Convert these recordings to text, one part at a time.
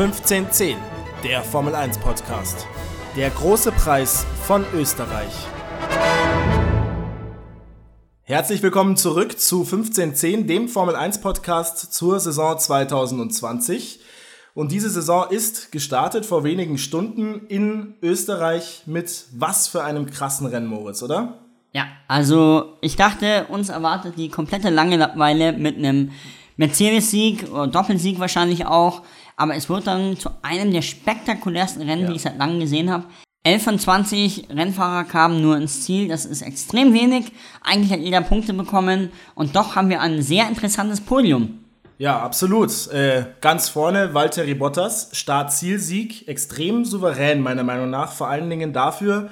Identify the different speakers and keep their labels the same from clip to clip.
Speaker 1: 1510, der Formel 1 Podcast. Der große Preis von Österreich. Herzlich willkommen zurück zu 1510, dem Formel 1 Podcast zur Saison 2020. Und diese Saison ist gestartet vor wenigen Stunden in Österreich mit was für einem krassen Rennen, Moritz, oder?
Speaker 2: Ja, also ich dachte, uns erwartet die komplette Langeweile mit einem Mercedes-Sieg oder Doppelsieg wahrscheinlich auch. Aber es wird dann zu einem der spektakulärsten Rennen, ja. die ich seit langem gesehen habe. 11 von 20 Rennfahrer kamen nur ins Ziel. Das ist extrem wenig. Eigentlich hat jeder Punkte bekommen. Und doch haben wir ein sehr interessantes Podium.
Speaker 1: Ja, absolut. Äh, ganz vorne Valtteri Bottas, Start-Ziel-Sieg, extrem souverän meiner Meinung nach. Vor allen Dingen dafür,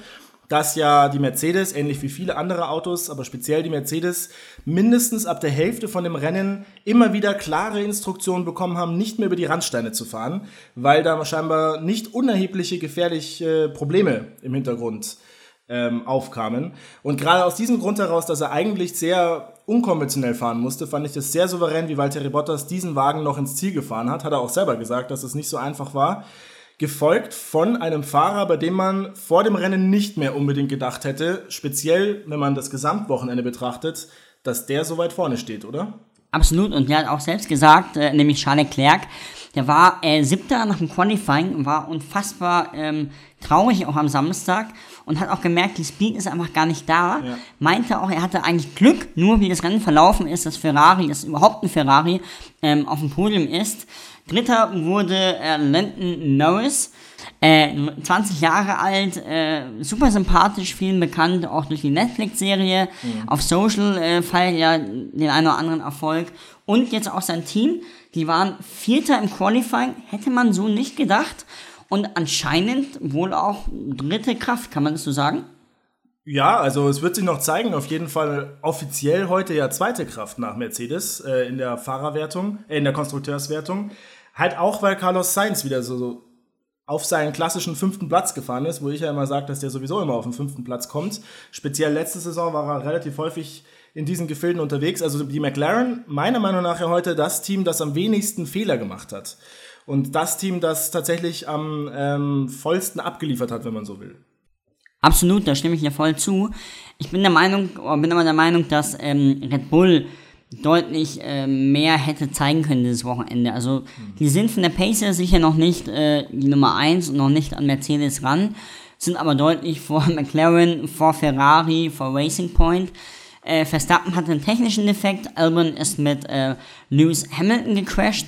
Speaker 1: dass ja die Mercedes, ähnlich wie viele andere Autos, aber speziell die Mercedes, mindestens ab der Hälfte von dem Rennen immer wieder klare Instruktionen bekommen haben, nicht mehr über die Randsteine zu fahren, weil da scheinbar nicht unerhebliche gefährliche Probleme im Hintergrund ähm, aufkamen. Und gerade aus diesem Grund heraus, dass er eigentlich sehr unkonventionell fahren musste, fand ich das sehr souverän, wie Valtteri Bottas diesen Wagen noch ins Ziel gefahren hat. Hat er auch selber gesagt, dass es nicht so einfach war gefolgt von einem Fahrer, bei dem man vor dem Rennen nicht mehr unbedingt gedacht hätte, speziell wenn man das Gesamtwochenende betrachtet, dass der so weit vorne steht, oder?
Speaker 2: Absolut, und der hat auch selbst gesagt, äh, nämlich Charles Leclerc, der war äh, siebter nach dem Qualifying, war unfassbar ähm, traurig auch am Samstag und hat auch gemerkt, die Speed ist einfach gar nicht da. Ja. Meinte auch, er hatte eigentlich Glück, nur wie das Rennen verlaufen ist, dass Ferrari, dass überhaupt ein Ferrari ähm, auf dem Podium ist. Dritter wurde äh, Landon Norris, äh, 20 Jahre alt, äh, super sympathisch, vielen bekannt, auch durch die Netflix-Serie. Mhm. Auf Social äh, feiert ja den einen oder anderen Erfolg. Und jetzt auch sein Team, die waren Vierter im Qualifying, hätte man so nicht gedacht. Und anscheinend wohl auch dritte Kraft, kann man das so sagen?
Speaker 1: Ja, also es wird sich noch zeigen, auf jeden Fall offiziell heute ja zweite Kraft nach Mercedes äh, in der Fahrerwertung, äh, in der Konstrukteurswertung. Halt auch, weil Carlos Sainz wieder so, so auf seinen klassischen fünften Platz gefahren ist, wo ich ja immer sage, dass der sowieso immer auf den fünften Platz kommt. Speziell letzte Saison war er relativ häufig in diesen Gefilden unterwegs. Also die McLaren, meiner Meinung nach ja heute das Team, das am wenigsten Fehler gemacht hat. Und das Team, das tatsächlich am ähm, vollsten abgeliefert hat, wenn man so will.
Speaker 2: Absolut, da stimme ich dir voll zu. Ich bin der Meinung, bin aber der Meinung, dass ähm, Red Bull deutlich äh, mehr hätte zeigen können dieses Wochenende. Also die sind von der Pacer sicher noch nicht äh, die Nummer 1 und noch nicht an Mercedes ran, sind aber deutlich vor McLaren, vor Ferrari, vor Racing Point. Äh, Verstappen hatte einen technischen Defekt, Albon ist mit äh, Lewis Hamilton gecrashed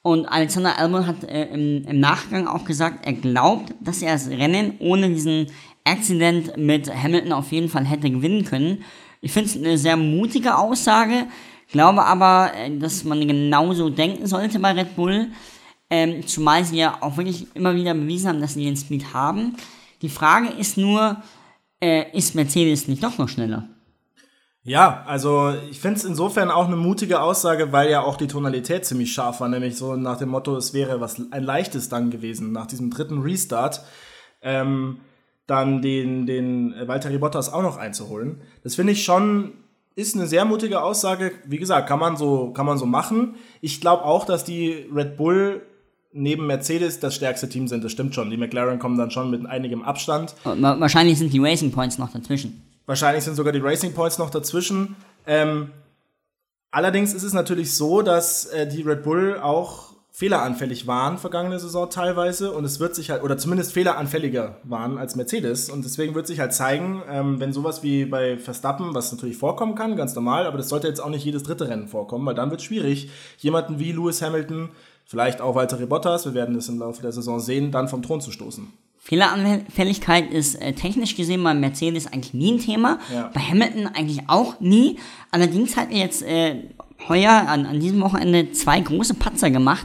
Speaker 2: und Alexander Albon hat äh, im, im Nachgang auch gesagt, er glaubt, dass er das Rennen ohne diesen Accident mit Hamilton auf jeden Fall hätte gewinnen können. Ich finde es eine sehr mutige Aussage, Glaube aber, äh, dass man genauso denken sollte bei Red Bull. Ähm, zumal sie ja auch wirklich immer wieder bewiesen haben, dass sie den Speed haben. Die Frage ist nur, äh, ist Mercedes nicht doch noch schneller?
Speaker 1: Ja, also ich finde es insofern auch eine mutige Aussage, weil ja auch die Tonalität ziemlich scharf war, nämlich so nach dem Motto, es wäre was ein leichtes dann gewesen, nach diesem dritten Restart, ähm, dann den, den Valtteri Bottas auch noch einzuholen. Das finde ich schon ist eine sehr mutige Aussage. Wie gesagt, kann man so, kann man so machen. Ich glaube auch, dass die Red Bull neben Mercedes das stärkste Team sind. Das stimmt schon. Die McLaren kommen dann schon mit einigem Abstand.
Speaker 2: Wahrscheinlich sind die Racing Points noch dazwischen.
Speaker 1: Wahrscheinlich sind sogar die Racing Points noch dazwischen. Ähm, allerdings ist es natürlich so, dass äh, die Red Bull auch fehleranfällig waren vergangene Saison teilweise und es wird sich halt, oder zumindest fehleranfälliger waren als Mercedes und deswegen wird sich halt zeigen, ähm, wenn sowas wie bei Verstappen, was natürlich vorkommen kann, ganz normal, aber das sollte jetzt auch nicht jedes dritte Rennen vorkommen, weil dann wird es schwierig, jemanden wie Lewis Hamilton, vielleicht auch Walter Bottas, wir werden es im Laufe der Saison sehen, dann vom Thron zu stoßen.
Speaker 2: Fehleranfälligkeit ist äh, technisch gesehen bei Mercedes eigentlich nie ein Thema, ja. bei Hamilton eigentlich auch nie. Allerdings hat er jetzt äh, heuer an, an diesem Wochenende zwei große Patzer gemacht.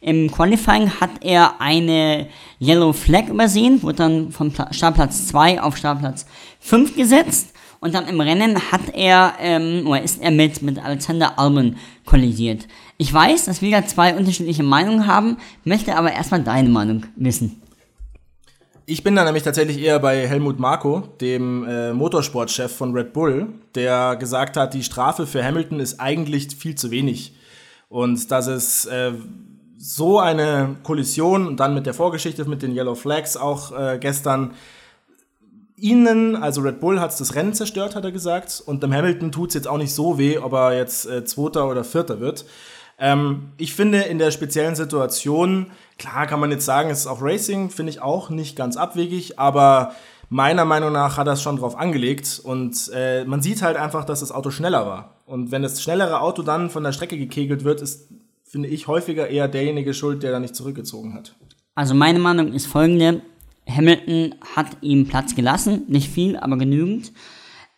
Speaker 2: Im Qualifying hat er eine Yellow Flag übersehen, wurde dann von Startplatz 2 auf Startplatz 5 gesetzt. Und dann im Rennen hat er, ähm, oder ist er mit, mit Alexander Albon kollisiert. Ich weiß, dass wir da zwei unterschiedliche Meinungen haben, möchte aber erstmal deine Meinung wissen.
Speaker 1: Ich bin da nämlich tatsächlich eher bei Helmut Marko, dem äh, Motorsportchef von Red Bull, der gesagt hat, die Strafe für Hamilton ist eigentlich viel zu wenig. Und dass es äh, so eine Kollision und dann mit der Vorgeschichte mit den Yellow Flags auch äh, gestern ihnen, also Red Bull, hat es das Rennen zerstört, hat er gesagt. Und dem Hamilton tut es jetzt auch nicht so weh, ob er jetzt äh, Zweiter oder Vierter wird. Ähm, ich finde in der speziellen Situation, klar kann man jetzt sagen, es ist auch Racing, finde ich auch nicht ganz abwegig, aber meiner Meinung nach hat er es schon drauf angelegt und äh, man sieht halt einfach, dass das Auto schneller war. Und wenn das schnellere Auto dann von der Strecke gekegelt wird, ist, finde ich, häufiger eher derjenige schuld, der da nicht zurückgezogen hat.
Speaker 2: Also meine Meinung ist folgende. Hamilton hat ihm Platz gelassen, nicht viel, aber genügend.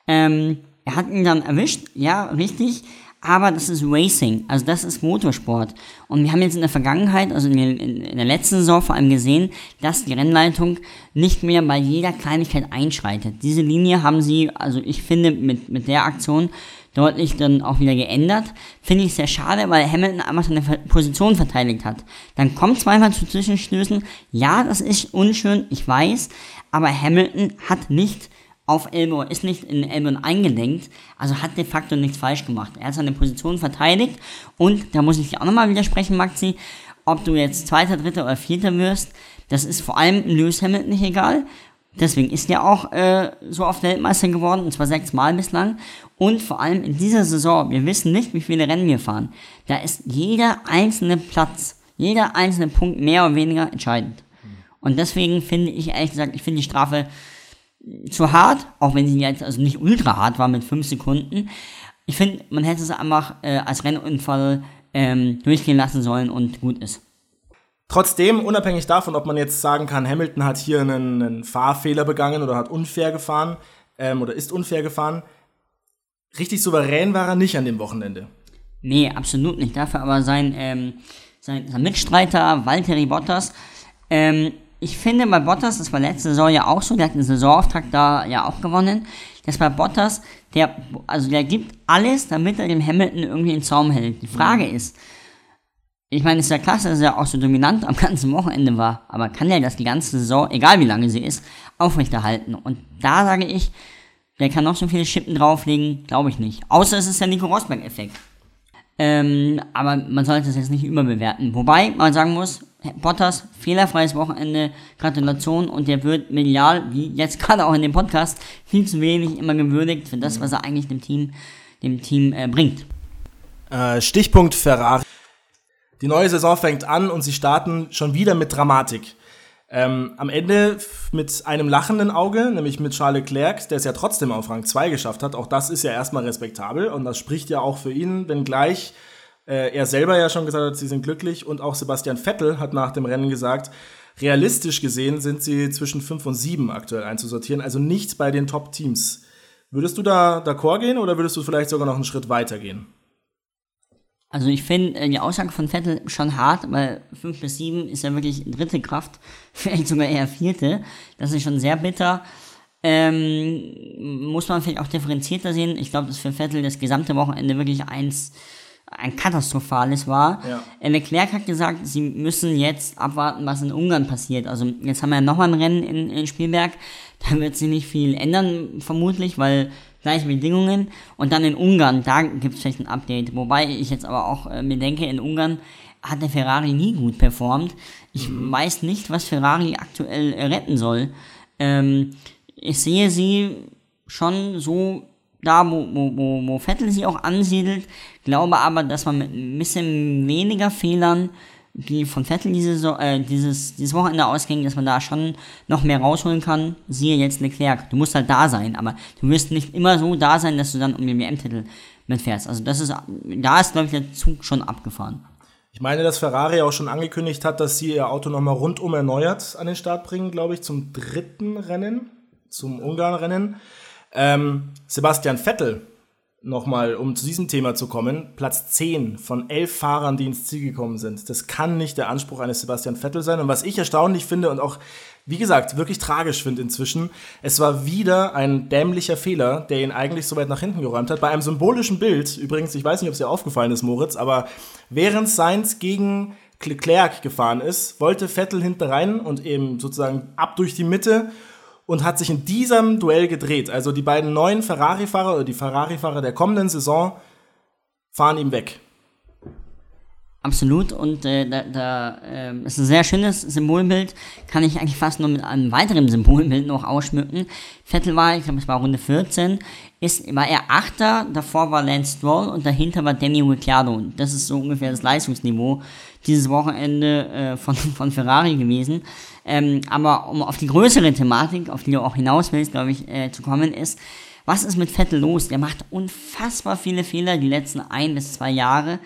Speaker 2: Ähm, er hat ihn dann erwischt, ja, richtig, aber das ist Racing, also das ist Motorsport. Und wir haben jetzt in der Vergangenheit, also in, in, in der letzten Saison vor allem gesehen, dass die Rennleitung nicht mehr bei jeder Kleinigkeit einschreitet. Diese Linie haben sie, also ich finde, mit, mit der Aktion deutlich dann auch wieder geändert. Finde ich sehr schade, weil Hamilton einfach seine Position verteidigt hat. Dann kommt zweimal zu Zwischenstößen. Ja, das ist unschön, ich weiß, aber Hamilton hat nicht auf Elbow, ist nicht in Elbow eingelenkt, also hat de facto nichts falsch gemacht. Er hat seine Position verteidigt und da muss ich dir auch nochmal widersprechen, Maxi, ob du jetzt Zweiter, Dritter oder Vierter wirst, das ist vor allem Lewis Hamilton nicht egal. Deswegen ist er auch äh, so oft Weltmeister geworden, und zwar sechsmal bislang. Und vor allem in dieser Saison, wir wissen nicht, wie viele Rennen wir fahren. Da ist jeder einzelne Platz, jeder einzelne Punkt mehr oder weniger entscheidend. Und deswegen finde ich, ehrlich gesagt, ich finde die Strafe zu hart, auch wenn sie jetzt also nicht ultra hart war mit fünf Sekunden. Ich finde, man hätte es einfach äh, als Rennunfall ähm, durchgehen lassen sollen und gut ist.
Speaker 1: Trotzdem, unabhängig davon, ob man jetzt sagen kann, Hamilton hat hier einen, einen Fahrfehler begangen oder hat unfair gefahren ähm, oder ist unfair gefahren, richtig souverän war er nicht an dem Wochenende.
Speaker 2: Nee, absolut nicht. Dafür aber sein, ähm, sein, sein Mitstreiter Valtteri Bottas. Ähm, ich finde bei Bottas, das war letzte Saison ja auch so, der hat einen Saisonauftakt da ja auch gewonnen, dass bei Bottas, der, also der gibt alles, damit er dem Hamilton irgendwie den Zaum hält. Die Frage mhm. ist, ich meine, es ist ja klasse, dass er auch so dominant am ganzen Wochenende war, aber kann er das die ganze Saison, egal wie lange sie ist, aufrechterhalten? Und da sage ich, der kann noch so viele Schippen drauflegen, glaube ich nicht. Außer es ist der Nico Rosberg-Effekt. Ähm, aber man sollte es jetzt nicht überbewerten. Wobei man sagen muss, Bottas, fehlerfreies Wochenende, Gratulation und der wird medial, wie jetzt gerade auch in dem Podcast, viel zu wenig immer gewürdigt für das, was er eigentlich dem Team, dem Team äh, bringt.
Speaker 1: Äh, Stichpunkt Ferrari. Die neue Saison fängt an und sie starten schon wieder mit Dramatik. Ähm, am Ende mit einem lachenden Auge, nämlich mit Charles Leclerc, der es ja trotzdem auf Rang 2 geschafft hat. Auch das ist ja erstmal respektabel und das spricht ja auch für ihn, wenngleich äh, er selber ja schon gesagt hat, sie sind glücklich und auch Sebastian Vettel hat nach dem Rennen gesagt, realistisch gesehen sind sie zwischen 5 und 7 aktuell einzusortieren, also nicht bei den Top-Teams. Würdest du da d'accord gehen oder würdest du vielleicht sogar noch einen Schritt weiter gehen?
Speaker 2: Also ich finde äh, die Aussage von Vettel schon hart, weil 5 bis 7 ist ja wirklich dritte Kraft, vielleicht sogar eher vierte. Das ist schon sehr bitter. Ähm, muss man vielleicht auch differenzierter sehen. Ich glaube, dass für Vettel das gesamte Wochenende wirklich eins ein katastrophales war. Ja. Äh, Leclerc hat gesagt, sie müssen jetzt abwarten, was in Ungarn passiert. Also jetzt haben wir ja nochmal ein Rennen in, in Spielberg. Da wird sich nicht viel ändern, vermutlich, weil gleiche Bedingungen. Und dann in Ungarn, da gibt es vielleicht ein Update. Wobei ich jetzt aber auch äh, mir denke, in Ungarn hat der Ferrari nie gut performt. Ich mhm. weiß nicht, was Ferrari aktuell äh, retten soll. Ähm, ich sehe sie schon so da, wo, wo, wo, wo Vettel sie auch ansiedelt. Glaube aber, dass man mit ein bisschen weniger Fehlern die von Vettel diese, äh, dieses, dieses Wochenende ausging, dass man da schon noch mehr rausholen kann. Siehe jetzt Leclerc. Du musst halt da sein, aber du wirst nicht immer so da sein, dass du dann um den WM-Titel mitfährst. Also das ist, da ist, glaube ich, der Zug schon abgefahren.
Speaker 1: Ich meine, dass Ferrari auch schon angekündigt hat, dass sie ihr Auto nochmal rundum erneuert an den Start bringen, glaube ich, zum dritten Rennen, zum Ungarn-Rennen. Ähm, Sebastian Vettel nochmal, um zu diesem Thema zu kommen, Platz 10 von elf Fahrern, die ins Ziel gekommen sind. Das kann nicht der Anspruch eines Sebastian Vettel sein. Und was ich erstaunlich finde und auch, wie gesagt, wirklich tragisch finde inzwischen, es war wieder ein dämlicher Fehler, der ihn eigentlich so weit nach hinten geräumt hat. Bei einem symbolischen Bild, übrigens, ich weiß nicht, ob es dir aufgefallen ist, Moritz, aber während Sainz gegen Leclerc gefahren ist, wollte Vettel hinten rein und eben sozusagen ab durch die Mitte und hat sich in diesem Duell gedreht. Also die beiden neuen Ferrari-Fahrer oder die Ferrari-Fahrer der kommenden Saison fahren ihm weg.
Speaker 2: Absolut und äh, da, da äh, ist ein sehr schönes Symbolbild, kann ich eigentlich fast nur mit einem weiteren Symbolbild noch ausschmücken. Vettel war, ich glaube es war Runde 14, ist, war er Achter, davor war Lance Stroll und dahinter war Danny Ricciardo. Das ist so ungefähr das Leistungsniveau dieses Wochenende äh, von, von Ferrari gewesen. Ähm, aber um auf die größere Thematik, auf die du auch hinaus willst, glaube ich, äh, zu kommen, ist, was ist mit Vettel los? Der macht unfassbar viele Fehler die letzten ein bis zwei Jahre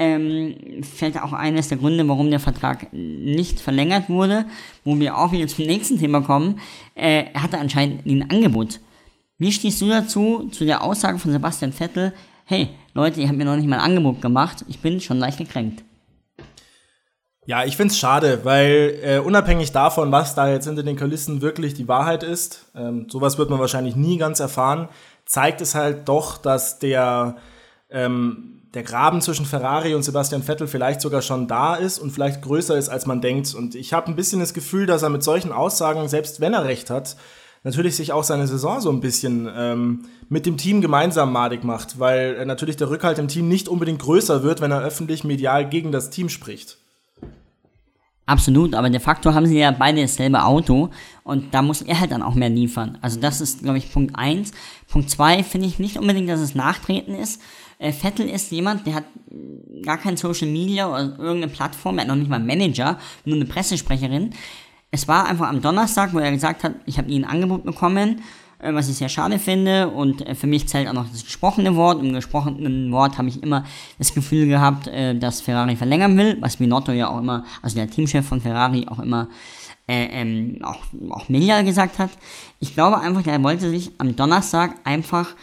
Speaker 2: ähm, fällt auch eines der Gründe, warum der Vertrag nicht verlängert wurde, wo wir auch wieder zum nächsten Thema kommen. Äh, er hatte anscheinend ein Angebot. Wie stehst du dazu, zu der Aussage von Sebastian Vettel, hey, Leute, ihr habt mir noch nicht mal ein Angebot gemacht, ich bin schon leicht gekränkt.
Speaker 1: Ja, ich finde es schade, weil äh, unabhängig davon, was da jetzt hinter den Kulissen wirklich die Wahrheit ist, ähm, sowas wird man wahrscheinlich nie ganz erfahren, zeigt es halt doch, dass der ähm, der Graben zwischen Ferrari und Sebastian Vettel vielleicht sogar schon da ist und vielleicht größer ist, als man denkt. Und ich habe ein bisschen das Gefühl, dass er mit solchen Aussagen, selbst wenn er recht hat, natürlich sich auch seine Saison so ein bisschen ähm, mit dem Team gemeinsam madig macht, weil natürlich der Rückhalt im Team nicht unbedingt größer wird, wenn er öffentlich medial gegen das Team spricht.
Speaker 2: Absolut, aber de facto haben sie ja beide dasselbe Auto und da muss er halt dann auch mehr liefern. Also das ist, glaube ich, Punkt 1. Punkt 2 finde ich nicht unbedingt, dass es Nachtreten ist, äh, Vettel ist jemand, der hat gar kein Social Media oder irgendeine Plattform, er hat noch nicht mal einen Manager, nur eine Pressesprecherin. Es war einfach am Donnerstag, wo er gesagt hat, ich habe nie ein Angebot bekommen, was ich sehr schade finde und äh, für mich zählt auch noch das gesprochene Wort. Im gesprochenen Wort habe ich immer das Gefühl gehabt, äh, dass Ferrari verlängern will, was Binotto ja auch immer, also der Teamchef von Ferrari auch immer äh, ähm, auch, auch medial gesagt hat. Ich glaube einfach, er wollte sich am Donnerstag einfach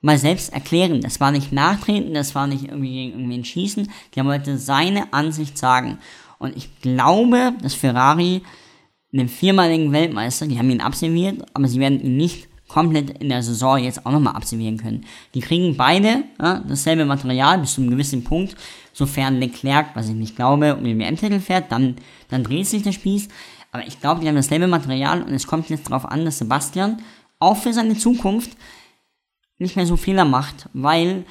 Speaker 2: mal selbst erklären. Das war nicht nachtreten, das war nicht irgendwie gegen irgendwen schießen. Der wollte seine Ansicht sagen. Und ich glaube, dass Ferrari den viermaligen Weltmeister, die haben ihn absolviert, aber sie werden ihn nicht komplett in der Saison jetzt auch nochmal absolvieren können. Die kriegen beide ja, dasselbe Material bis zu einem gewissen Punkt, sofern Leclerc, was ich nicht glaube, um den WM-Titel fährt, dann, dann dreht sich der Spieß. Aber ich glaube, die haben dasselbe Material und es kommt jetzt darauf an, dass Sebastian auch für seine Zukunft nicht mehr so Fehler macht, weil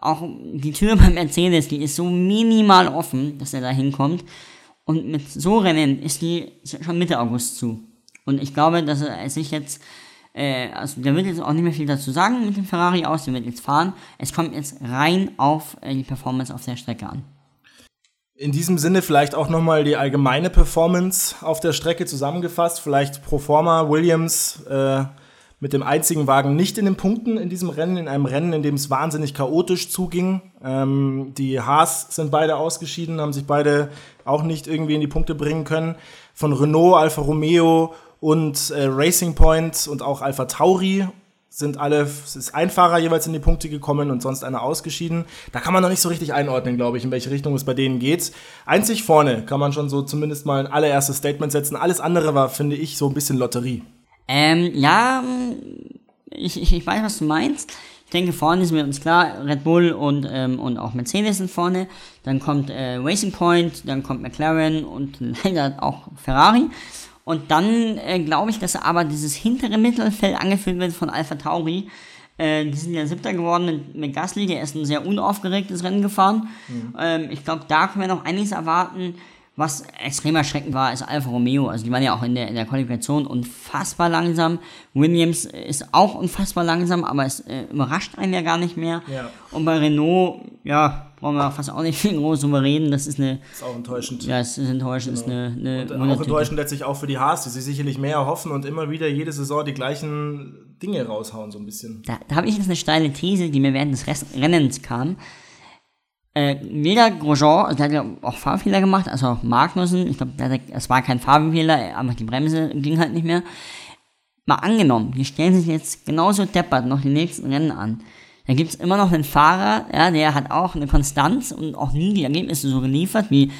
Speaker 2: auch die Tür beim Mercedes, die ist so minimal offen, dass er da hinkommt. Und mit so Rennen ist die schon Mitte August zu. Und ich glaube, dass er sich jetzt, äh, also der wird jetzt auch nicht mehr viel dazu sagen mit dem Ferrari aus, der wird jetzt fahren. Es kommt jetzt rein auf äh, die Performance auf der Strecke an.
Speaker 1: In diesem Sinne vielleicht auch nochmal die allgemeine Performance auf der Strecke zusammengefasst. Vielleicht pro forma Williams äh, mit dem einzigen Wagen nicht in den Punkten in diesem Rennen, in einem Rennen, in dem es wahnsinnig chaotisch zuging. Ähm, die Haas sind beide ausgeschieden, haben sich beide auch nicht irgendwie in die Punkte bringen können. Von Renault, Alfa Romeo und äh, Racing Point und auch Alfa Tauri sind alle, es ist ein Fahrer jeweils in die Punkte gekommen und sonst einer ausgeschieden. Da kann man noch nicht so richtig einordnen, glaube ich, in welche Richtung es bei denen geht. Einzig vorne kann man schon so zumindest mal ein allererstes Statement setzen. Alles andere war, finde ich, so ein bisschen Lotterie.
Speaker 2: Ähm, ja, ich, ich, weiß, was du meinst. Ich denke, vorne ist mir uns klar, Red Bull und, ähm, und auch Mercedes sind vorne. Dann kommt äh, Racing Point, dann kommt McLaren und leider auch Ferrari. Und dann äh, glaube ich, dass aber dieses hintere Mittelfeld angeführt wird von Alpha Tauri. Äh, die sind ja Siebter geworden mit, mit Gasly, der ist ein sehr unaufgeregtes Rennen gefahren. Mhm. Ähm, ich glaube, da können wir noch einiges erwarten. Was extrem erschreckend war, ist Alfa Romeo. Also die waren ja auch in der, in der Qualifikation unfassbar langsam. Williams ist auch unfassbar langsam, aber es äh, überrascht einen ja gar nicht mehr. Ja. Und bei Renault, ja, brauchen wir fast auch nicht viel groß drüber reden. Das ist eine.
Speaker 1: Ist auch enttäuschend.
Speaker 2: Ja, es ist enttäuschend. Genau. Ist eine,
Speaker 1: eine und auch enttäuschend letztlich auch für die Haas, die sich sicherlich mehr erhoffen und immer wieder jede Saison die gleichen Dinge raushauen, so ein bisschen.
Speaker 2: Da, da habe ich jetzt eine steile These, die mir während des Rennens kam. Äh, weder Grosjean, also der hat ja auch Fahrfehler gemacht, also auch Magnussen, ich glaube, es war kein Fahrfehler, einfach die Bremse ging halt nicht mehr. Mal angenommen, die stellen sich jetzt genauso deppert noch die nächsten Rennen an. Da gibt es immer noch einen Fahrer, ja, der hat auch eine Konstanz und auch nie die Ergebnisse so geliefert wie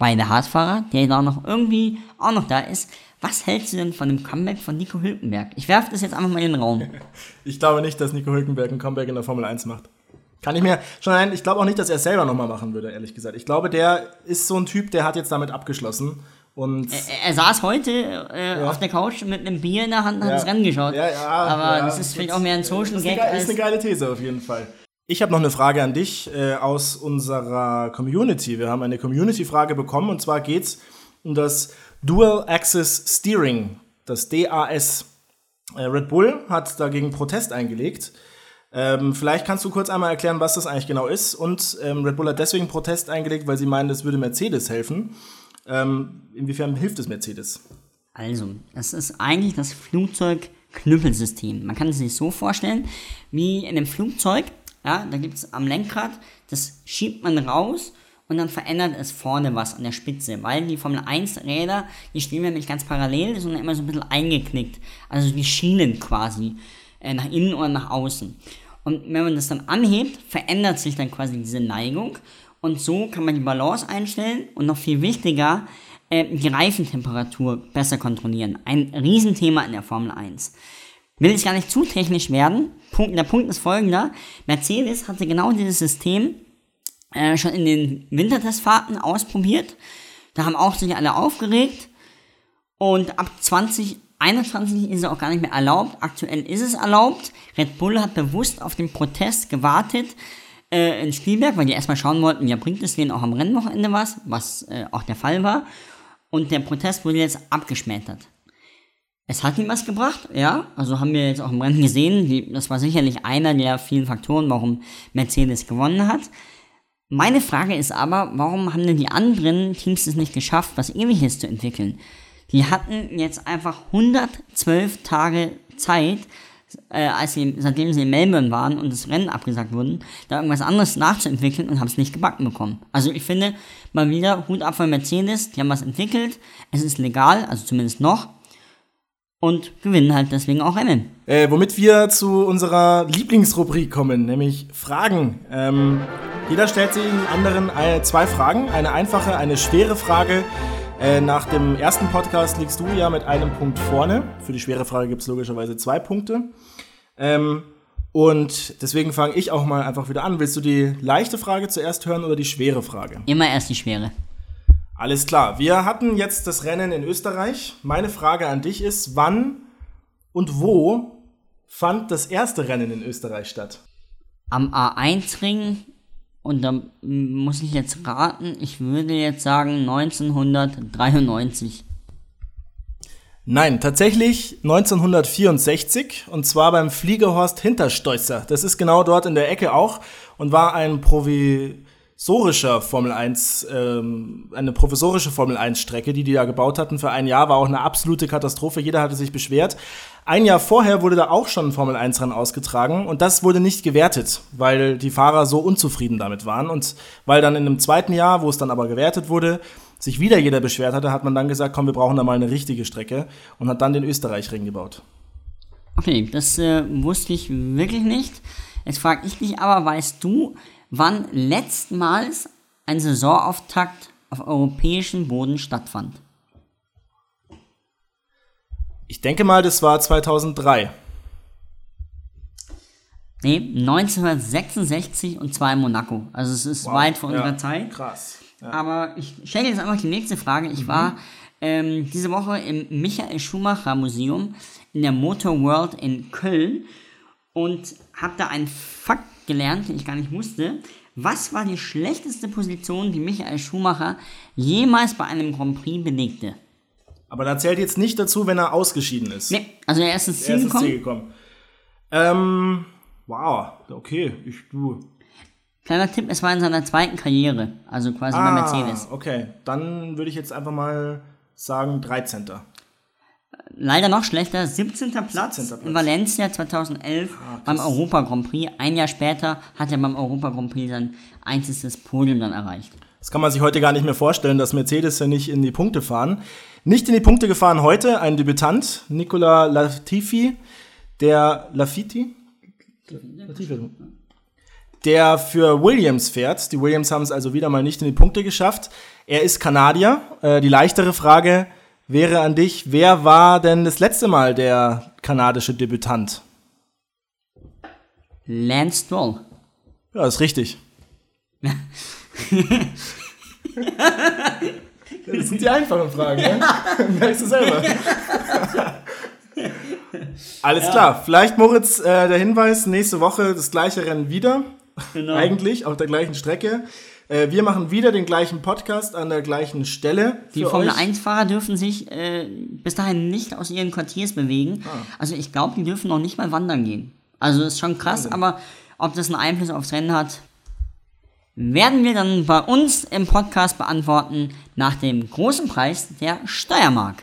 Speaker 2: beide Hartfahrer, der da noch irgendwie auch noch da ist. Was hältst du denn von dem Comeback von Nico Hülkenberg? Ich werfe das jetzt einfach mal in den Raum.
Speaker 1: Ich glaube nicht, dass Nico Hülkenberg ein Comeback in der Formel 1 macht. Kann ich mir schon ein, ich glaube auch nicht, dass er es selber nochmal machen würde, ehrlich gesagt. Ich glaube, der ist so ein Typ, der hat jetzt damit abgeschlossen. Und
Speaker 2: er, er saß heute äh, ja. auf der Couch mit einem Bier in der Hand und ja. hat das Rennen geschaut. Ja, ja, Aber das ist vielleicht auch mehr ein Social
Speaker 1: Gag. Ist eine, ist eine geile These auf jeden Fall. Ich habe noch eine Frage an dich äh, aus unserer Community. Wir haben eine Community-Frage bekommen und zwar geht es um das Dual Access Steering, das DAS. Äh, Red Bull hat dagegen Protest eingelegt. Ähm, vielleicht kannst du kurz einmal erklären, was das eigentlich genau ist. Und ähm, Red Bull hat deswegen Protest eingelegt, weil sie meinen, das würde Mercedes helfen. Ähm, inwiefern hilft es Mercedes?
Speaker 2: Also, es ist eigentlich das Flugzeugknüppelsystem. Man kann es sich so vorstellen, wie in einem Flugzeug, ja, da gibt es am Lenkrad, das schiebt man raus und dann verändert es vorne was an der Spitze, weil die Formel 1 Räder, die stehen ja nicht ganz parallel, sondern immer so ein bisschen eingeknickt. Also die Schienen quasi, äh, nach innen oder nach außen. Und wenn man das dann anhebt, verändert sich dann quasi diese Neigung und so kann man die Balance einstellen und noch viel wichtiger, äh, die Reifentemperatur besser kontrollieren. Ein Riesenthema in der Formel 1. Will ich gar nicht zu technisch werden. Punkt, der Punkt ist folgender. Mercedes hatte genau dieses System äh, schon in den Wintertestfahrten ausprobiert. Da haben auch sich alle aufgeregt. Und ab 2021 ist es auch gar nicht mehr erlaubt. Aktuell ist es erlaubt. Red Bull hat bewusst auf den Protest gewartet äh, in Spielberg, weil die erstmal schauen wollten, ja, bringt es denen auch am Rennwochenende was, was äh, auch der Fall war. Und der Protest wurde jetzt abgeschmettert. Es hat ihm was gebracht, ja. Also haben wir jetzt auch im Rennen gesehen. Die, das war sicherlich einer der vielen Faktoren, warum Mercedes gewonnen hat. Meine Frage ist aber, warum haben denn die anderen Teams es nicht geschafft, was ähnliches zu entwickeln? Die hatten jetzt einfach 112 Tage Zeit, äh, als sie, seitdem sie in Melbourne waren und das Rennen abgesagt wurden, da irgendwas anderes nachzuentwickeln und haben es nicht gebacken bekommen. Also ich finde, mal wieder Hut ab von Mercedes, die haben was entwickelt, es ist legal, also zumindest noch, und gewinnen halt deswegen auch Rennen.
Speaker 1: Äh, womit wir zu unserer Lieblingsrubrik kommen, nämlich Fragen. Ähm, jeder stellt sich den anderen zwei Fragen, eine einfache, eine schwere Frage. Äh, nach dem ersten Podcast liegst du ja mit einem Punkt vorne. Für die schwere Frage gibt es logischerweise zwei Punkte. Ähm, und deswegen fange ich auch mal einfach wieder an. Willst du die leichte Frage zuerst hören oder die schwere Frage?
Speaker 2: Immer erst die schwere.
Speaker 1: Alles klar. Wir hatten jetzt das Rennen in Österreich. Meine Frage an dich ist, wann und wo fand das erste Rennen in Österreich statt?
Speaker 2: Am A1-Ring und da muss ich jetzt raten, ich würde jetzt sagen 1993.
Speaker 1: Nein, tatsächlich 1964 und zwar beim Fliegerhorst Hinterstoißer. Das ist genau dort in der Ecke auch und war ein provisorischer Formel 1, ähm, eine provisorische Formel 1 Strecke, die die da gebaut hatten für ein Jahr, war auch eine absolute Katastrophe. Jeder hatte sich beschwert. Ein Jahr vorher wurde da auch schon ein Formel 1 Rennen ausgetragen und das wurde nicht gewertet, weil die Fahrer so unzufrieden damit waren und weil dann in einem zweiten Jahr, wo es dann aber gewertet wurde, sich wieder jeder beschwert hatte, hat man dann gesagt, komm, wir brauchen da mal eine richtige Strecke und hat dann den Österreich-Ring gebaut.
Speaker 2: Okay, das äh, wusste ich wirklich nicht. Jetzt frage ich dich aber, weißt du, wann letztmals ein Saisonauftakt auf europäischem Boden stattfand?
Speaker 1: Ich denke mal, das war 2003.
Speaker 2: Nee, 1966 und zwar in Monaco. Also es ist wow, weit vor unserer ja, Zeit.
Speaker 1: Krass.
Speaker 2: Ja. Aber ich stelle jetzt einfach die nächste Frage. Ich mhm. war ähm, diese Woche im Michael Schumacher Museum in der Motor World in Köln und habe da einen Fakt gelernt, den ich gar nicht wusste. Was war die schlechteste Position, die Michael Schumacher jemals bei einem Grand Prix belegte?
Speaker 1: Aber da zählt jetzt nicht dazu, wenn er ausgeschieden ist.
Speaker 2: Nee, also er ist ins Ziel gekommen. Ziel gekommen.
Speaker 1: Ähm, wow, okay, ich du.
Speaker 2: Kleiner Tipp, es war in seiner zweiten Karriere, also quasi ah, bei Mercedes.
Speaker 1: Okay, dann würde ich jetzt einfach mal sagen 13.
Speaker 2: Leider noch schlechter, 17. Platz, 17. Platz. in Valencia 2011 ah, beim Europa Grand Prix. Ein Jahr später hat er beim Europa Grand Prix sein einziges Podium dann erreicht.
Speaker 1: Das kann man sich heute gar nicht mehr vorstellen, dass Mercedes ja nicht in die Punkte fahren. Nicht in die Punkte gefahren heute ein Debütant, Nicola Latifi, der Lafiti, der für Williams fährt. Die Williams haben es also wieder mal nicht in die Punkte geschafft. Er ist Kanadier. Äh, die leichtere Frage wäre an dich, wer war denn das letzte Mal der kanadische Debütant?
Speaker 2: Lance Stroll.
Speaker 1: Ja, ist richtig. Das sind die einfachen Fragen, ne? Merkst du selber. Alles ja. klar. Vielleicht, Moritz, äh, der Hinweis, nächste Woche das gleiche Rennen wieder. Genau. Eigentlich auf der gleichen Strecke. Äh, wir machen wieder den gleichen Podcast an der gleichen Stelle.
Speaker 2: Die Formel 1-Fahrer dürfen sich äh, bis dahin nicht aus ihren Quartiers bewegen. Ah. Also ich glaube, die dürfen noch nicht mal wandern gehen. Also ist schon krass, Wahnsinn. aber ob das einen Einfluss aufs Rennen hat, werden wir dann bei uns im Podcast beantworten nach dem großen Preis der Steiermark.